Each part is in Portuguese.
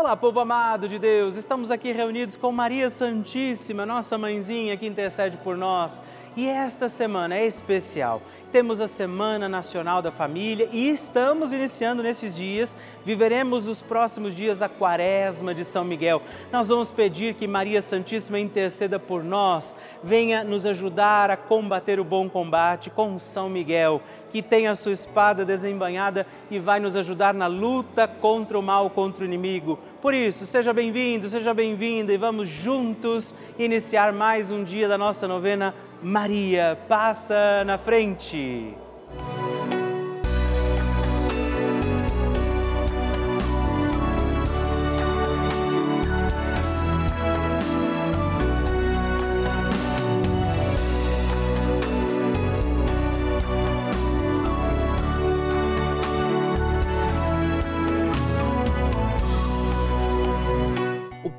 Olá, povo amado de Deus, estamos aqui reunidos com Maria Santíssima, nossa mãezinha que intercede por nós. E esta semana é especial. Temos a Semana Nacional da Família e estamos iniciando nesses dias, viveremos os próximos dias a Quaresma de São Miguel. Nós vamos pedir que Maria Santíssima interceda por nós, venha nos ajudar a combater o bom combate com São Miguel, que tem a sua espada desembanhada e vai nos ajudar na luta contra o mal, contra o inimigo. Por isso, seja bem-vindo, seja bem-vinda e vamos juntos iniciar mais um dia da nossa novena Maria passa na frente.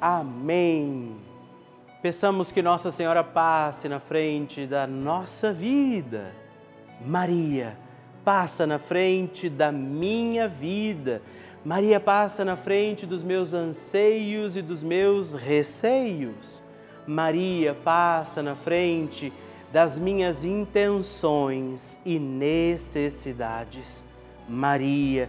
Amém. Peçamos que Nossa Senhora passe na frente da nossa vida. Maria, passa na frente da minha vida. Maria passa na frente dos meus anseios e dos meus receios. Maria passa na frente das minhas intenções e necessidades. Maria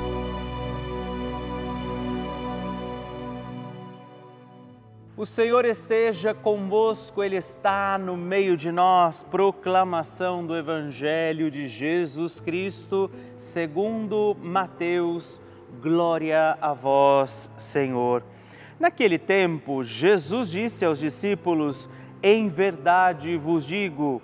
O Senhor esteja convosco, Ele está no meio de nós. Proclamação do Evangelho de Jesus Cristo, segundo Mateus. Glória a vós, Senhor. Naquele tempo, Jesus disse aos discípulos: Em verdade vos digo,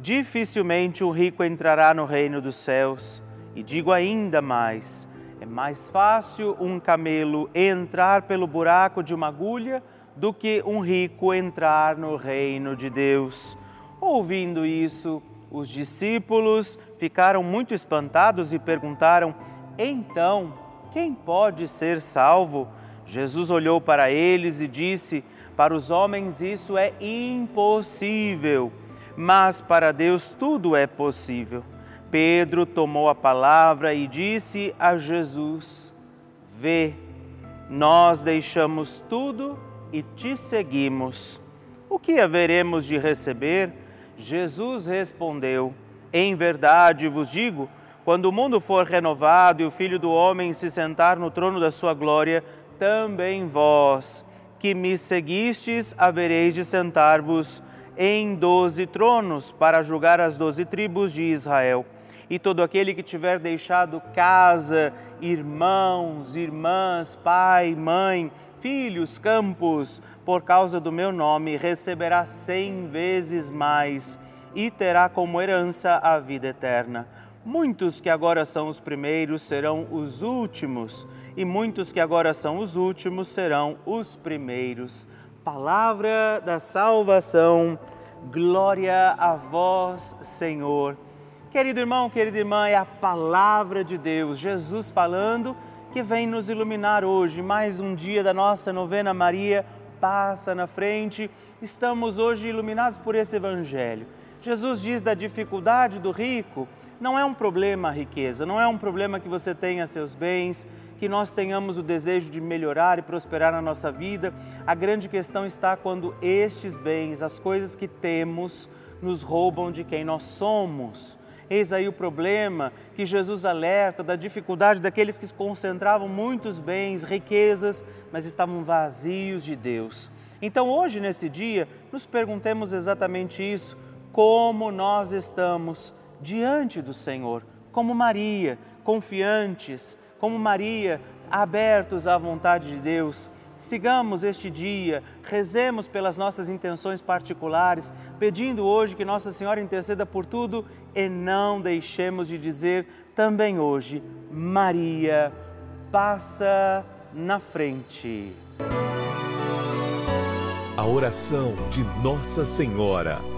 dificilmente o rico entrará no reino dos céus. E digo ainda mais: é mais fácil um camelo entrar pelo buraco de uma agulha do que um rico entrar no reino de Deus. Ouvindo isso, os discípulos ficaram muito espantados e perguntaram: Então, quem pode ser salvo? Jesus olhou para eles e disse: Para os homens isso é impossível, mas para Deus tudo é possível. Pedro tomou a palavra e disse a Jesus: Vê, nós deixamos tudo e te seguimos. O que haveremos de receber? Jesus respondeu: Em verdade vos digo, quando o mundo for renovado e o Filho do Homem se sentar no trono da sua glória, também vós, que me seguistes, havereis de sentar-vos em doze tronos para julgar as doze tribos de Israel. E todo aquele que tiver deixado casa, irmãos, irmãs, pai, mãe, filhos, campos, por causa do meu nome, receberá cem vezes mais e terá como herança a vida eterna. Muitos que agora são os primeiros serão os últimos, e muitos que agora são os últimos serão os primeiros. Palavra da salvação, glória a vós, Senhor. Querido irmão, querida irmã, é a palavra de Deus, Jesus falando que vem nos iluminar hoje. Mais um dia da nossa novena Maria passa na frente. Estamos hoje iluminados por esse Evangelho. Jesus diz da dificuldade do rico. Não é um problema a riqueza, não é um problema que você tenha seus bens, que nós tenhamos o desejo de melhorar e prosperar na nossa vida. A grande questão está quando estes bens, as coisas que temos, nos roubam de quem nós somos Eis aí o problema que Jesus alerta da dificuldade daqueles que concentravam muitos bens, riquezas, mas estavam vazios de Deus. Então, hoje, nesse dia, nos perguntemos exatamente isso: como nós estamos diante do Senhor, como Maria, confiantes, como Maria, abertos à vontade de Deus. Sigamos este dia, rezemos pelas nossas intenções particulares, pedindo hoje que Nossa Senhora interceda por tudo e não deixemos de dizer também hoje: Maria, passa na frente. A oração de Nossa Senhora.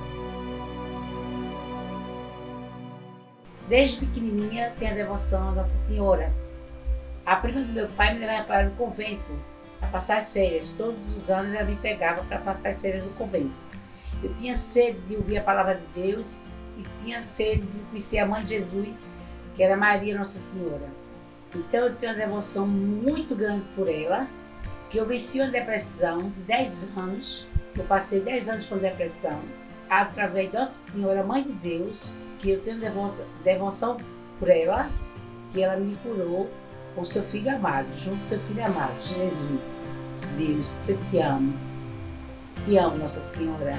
Desde pequenininha tenho a devoção a Nossa Senhora. A prima do meu pai me levava para o convento para passar as férias. Todos os anos ela me pegava para passar as férias no convento. Eu tinha sede de ouvir a palavra de Deus e tinha sede de conhecer a mãe de Jesus, que era Maria Nossa Senhora. Então eu tenho uma devoção muito grande por ela, que eu venci uma depressão de 10 anos. Eu passei 10 anos com depressão, através de Nossa Senhora, Mãe de Deus, que eu tenho devoção por ela, que ela me curou com seu filho amado, junto com seu filho amado, Jesus. Deus, eu te amo. Te amo, Nossa Senhora.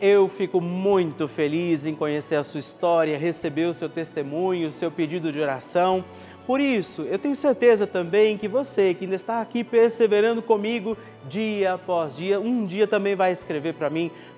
Eu fico muito feliz em conhecer a sua história, receber o seu testemunho, o seu pedido de oração. Por isso, eu tenho certeza também que você que ainda está aqui perseverando comigo dia após dia, um dia também vai escrever para mim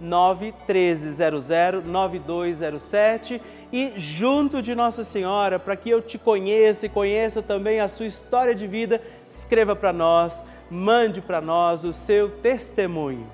91300 9207 e junto de Nossa Senhora, para que eu te conheça e conheça também a sua história de vida, escreva para nós, mande para nós o seu testemunho.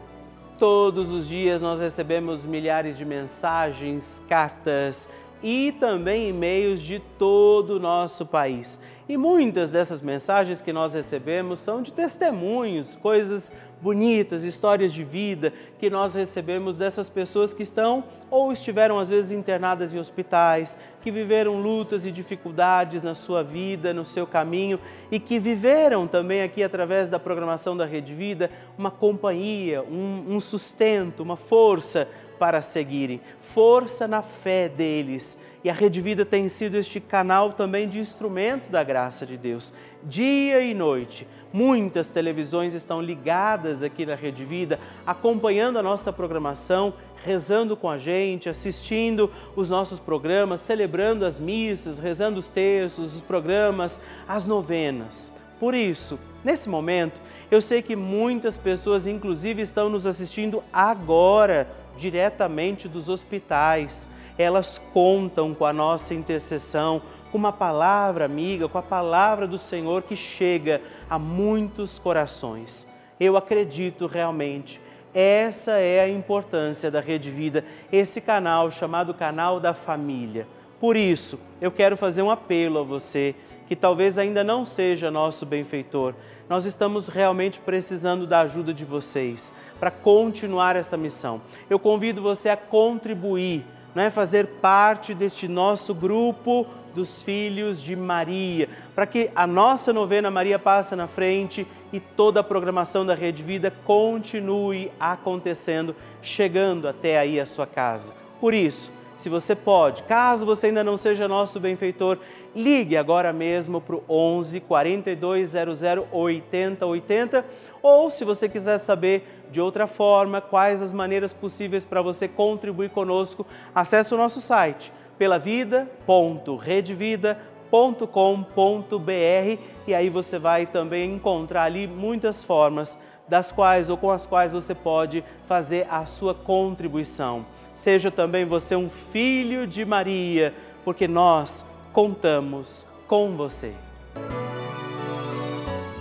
Todos os dias nós recebemos milhares de mensagens, cartas e também e-mails de todo o nosso país. E muitas dessas mensagens que nós recebemos são de testemunhos, coisas bonitas, histórias de vida que nós recebemos dessas pessoas que estão ou estiveram às vezes internadas em hospitais, que viveram lutas e dificuldades na sua vida, no seu caminho e que viveram também aqui através da programação da Rede Vida uma companhia, um, um sustento, uma força para seguirem, força na fé deles e a Rede Vida tem sido este canal também de instrumento da graça de Deus. Dia e noite, muitas televisões estão ligadas aqui na Rede Vida, acompanhando a nossa programação, rezando com a gente, assistindo os nossos programas, celebrando as missas, rezando os textos, os programas, as novenas. Por isso, nesse momento, eu sei que muitas pessoas, inclusive, estão nos assistindo agora, diretamente dos hospitais elas contam com a nossa intercessão, com uma palavra amiga, com a palavra do Senhor que chega a muitos corações. Eu acredito realmente. Essa é a importância da Rede Vida, esse canal chamado Canal da Família. Por isso, eu quero fazer um apelo a você que talvez ainda não seja nosso benfeitor. Nós estamos realmente precisando da ajuda de vocês para continuar essa missão. Eu convido você a contribuir né, fazer parte deste nosso grupo dos filhos de Maria, para que a nossa novena Maria Passa na Frente e toda a programação da Rede Vida continue acontecendo, chegando até aí a sua casa. Por isso, se você pode, caso você ainda não seja nosso benfeitor, ligue agora mesmo para o 11 4200 8080 ou se você quiser saber de outra forma, quais as maneiras possíveis para você contribuir conosco, acesse o nosso site pelavida.redevida.com.br e aí você vai também encontrar ali muitas formas das quais ou com as quais você pode fazer a sua contribuição. Seja também você um filho de Maria, porque nós contamos com você.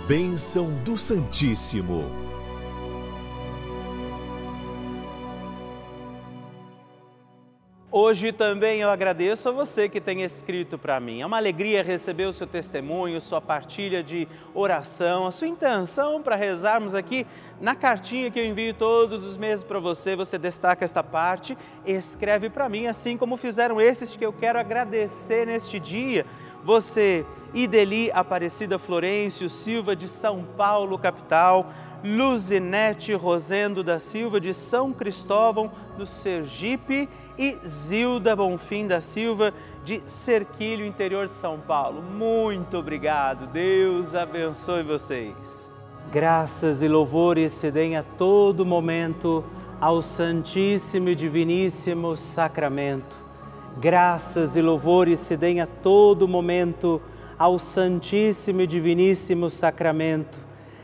Bênção do Santíssimo. Hoje também eu agradeço a você que tem escrito para mim. É uma alegria receber o seu testemunho, sua partilha de oração, a sua intenção para rezarmos aqui na cartinha que eu envio todos os meses para você. Você destaca esta parte, escreve para mim, assim como fizeram esses que eu quero agradecer neste dia. Você, Ideli Aparecida Florencio Silva de São Paulo, capital. Luzinete Rosendo da Silva de São Cristóvão do Sergipe e Zilda Bonfim da Silva de Serquilho, interior de São Paulo. Muito obrigado. Deus abençoe vocês. Graças e louvores se deem a todo momento ao Santíssimo e Diviníssimo Sacramento. Graças e louvores se deem a todo momento ao Santíssimo e Diviníssimo Sacramento